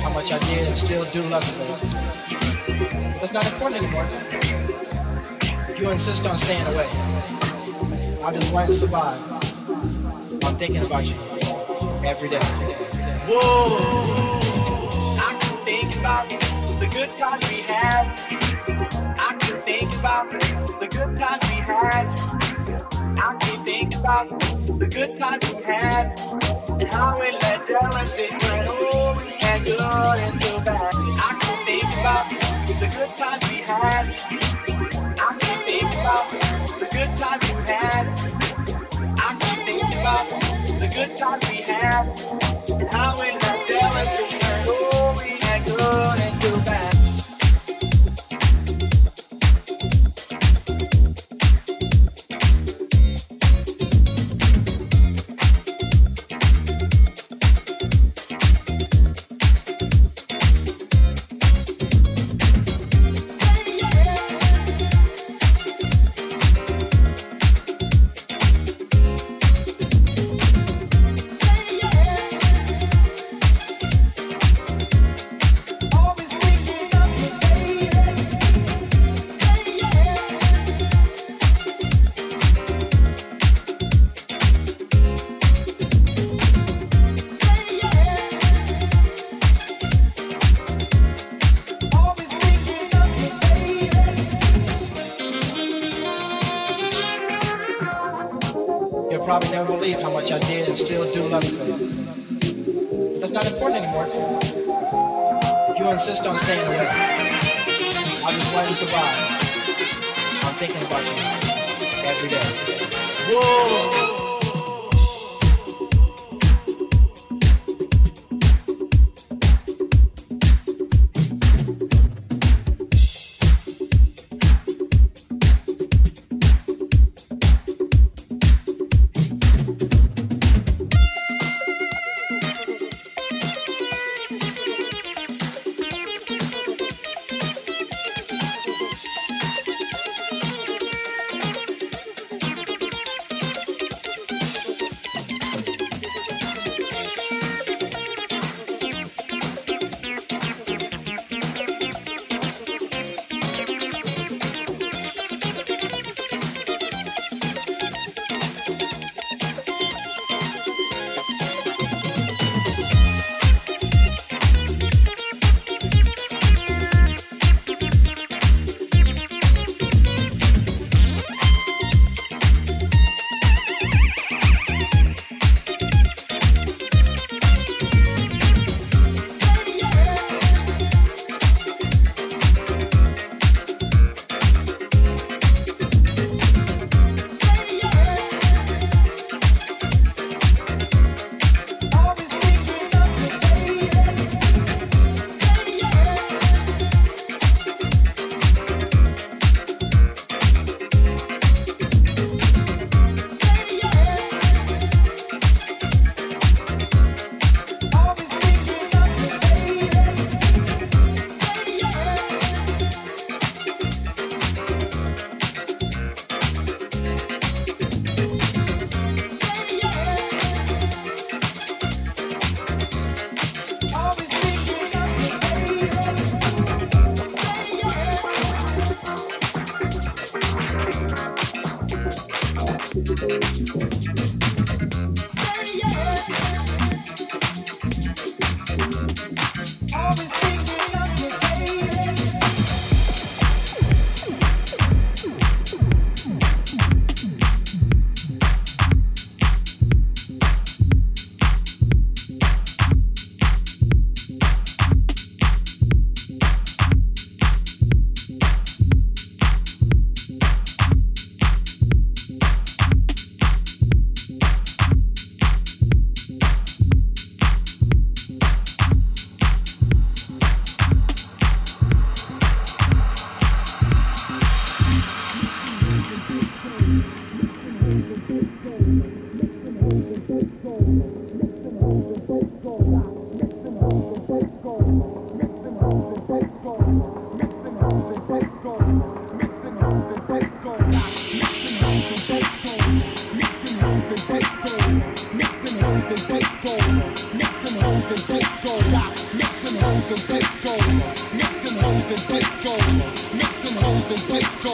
how much I did and still do love you, baby. That's not important anymore. You insist on staying away. I'm just trying to survive. I'm thinking about you every day. Whoa! I can think about the good times we had. I can think about the good times we had. I can think about the good times we had and how we let jealousy over and good into bad. I can think about the good times we had. I can think about the good times you had. I can think about the good times we had and how we let jealousy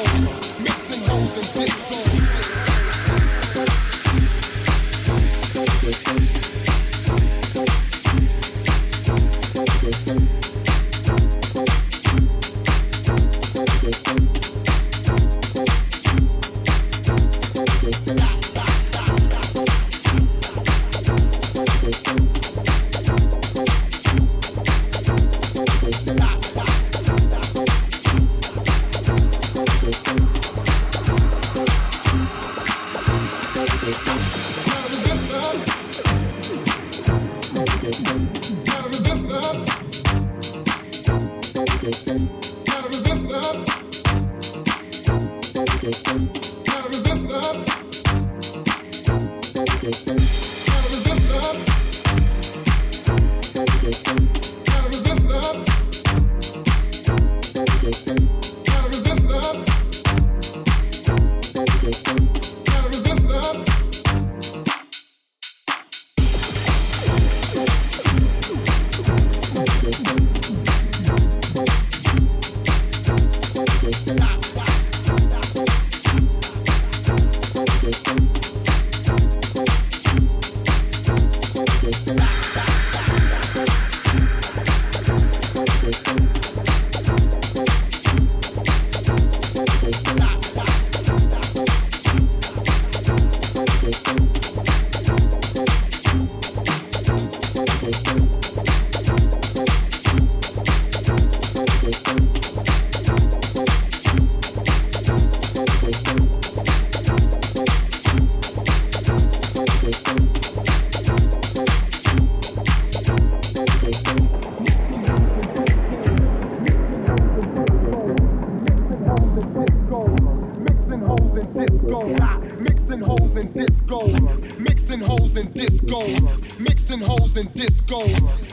souls, mixing those and bits and discos.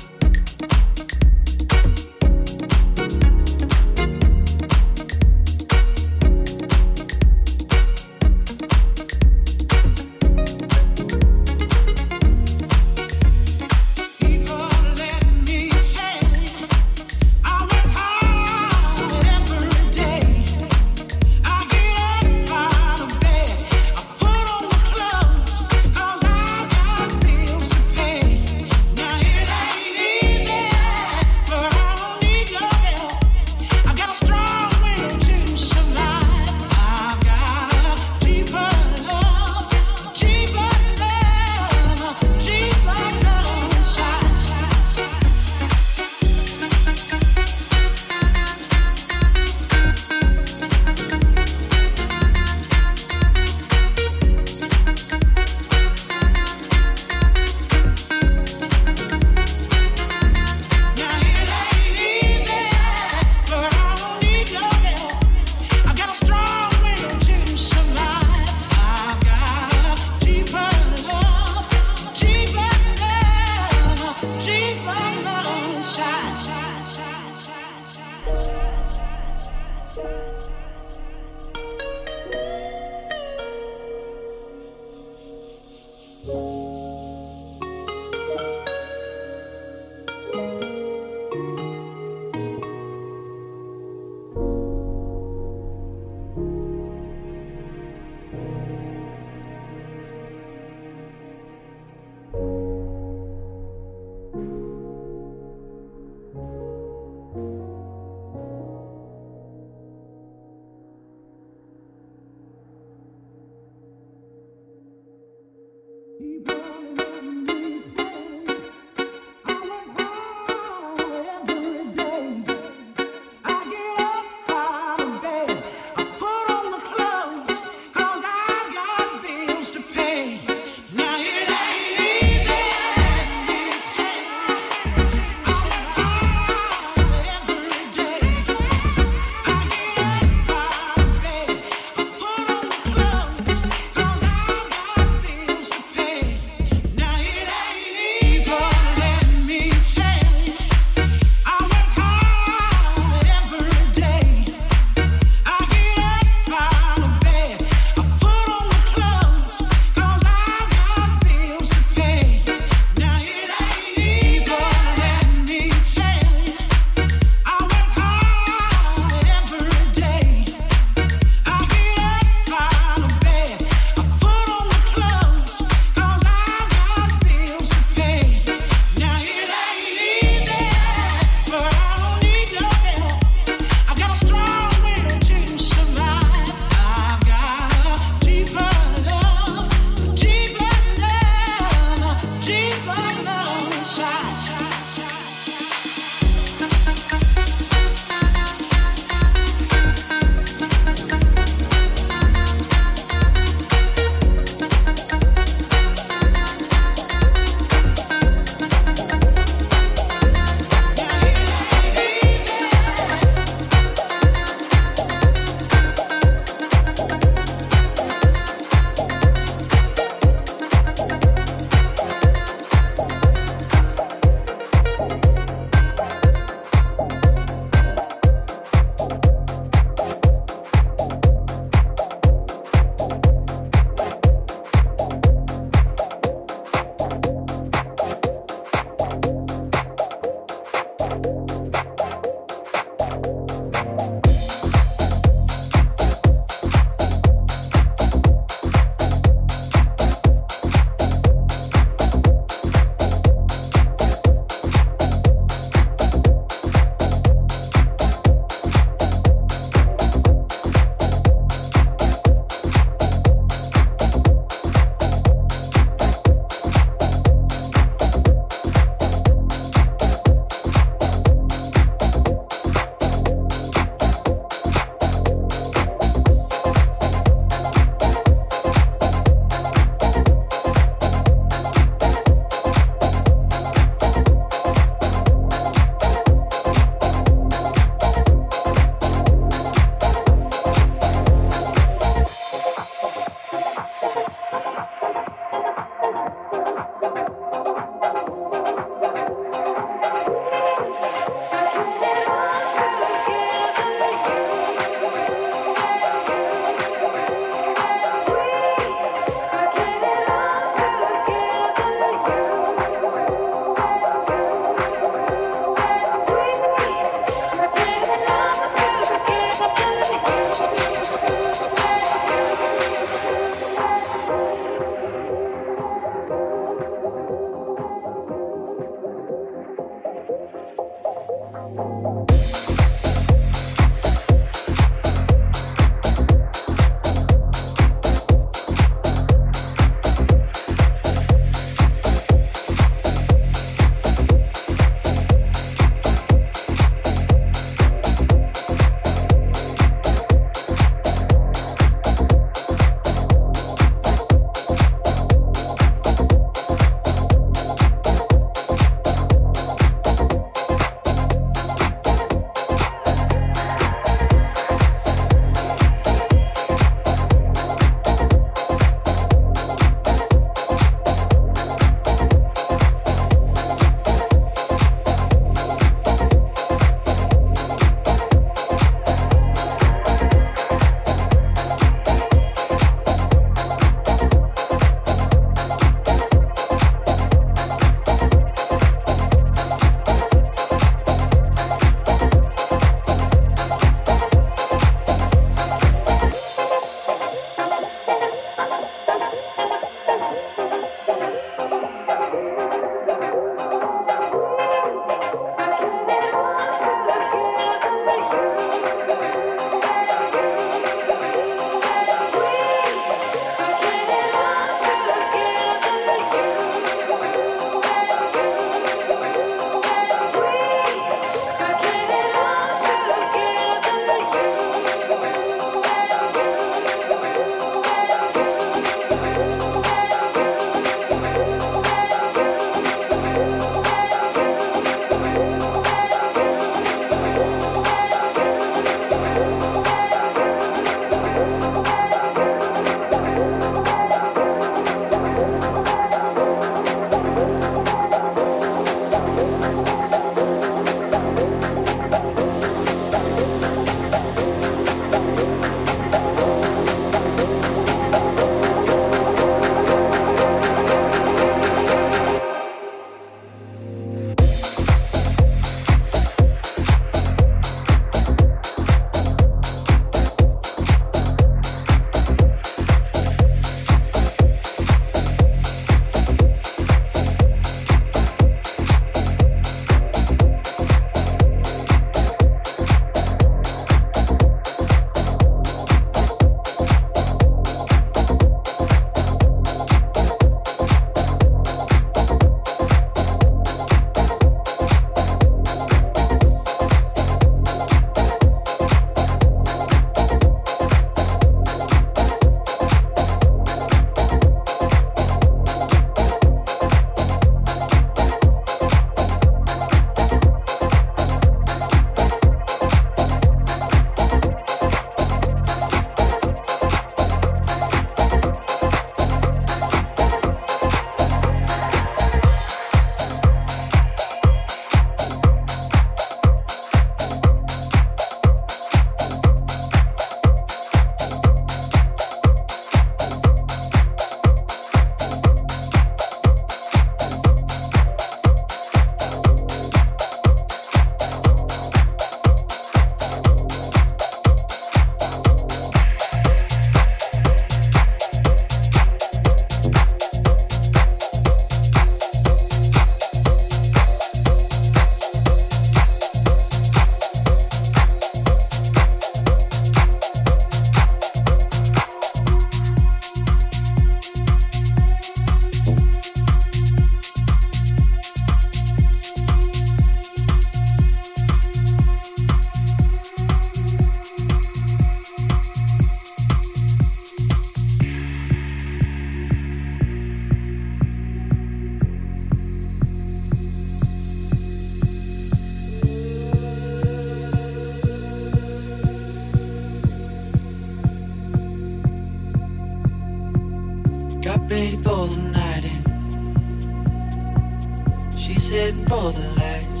for the lights.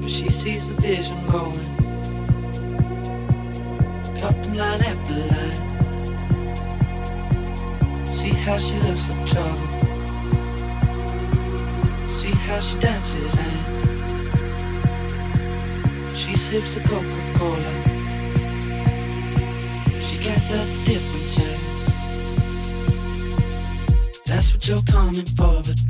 But she sees the vision going. cutting line after line. See how she looks for trouble. See how she dances and she sips the Coca-Cola. She can't tell the difference. That's what you're coming for, but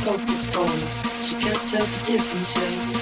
She can't tell the difference yet.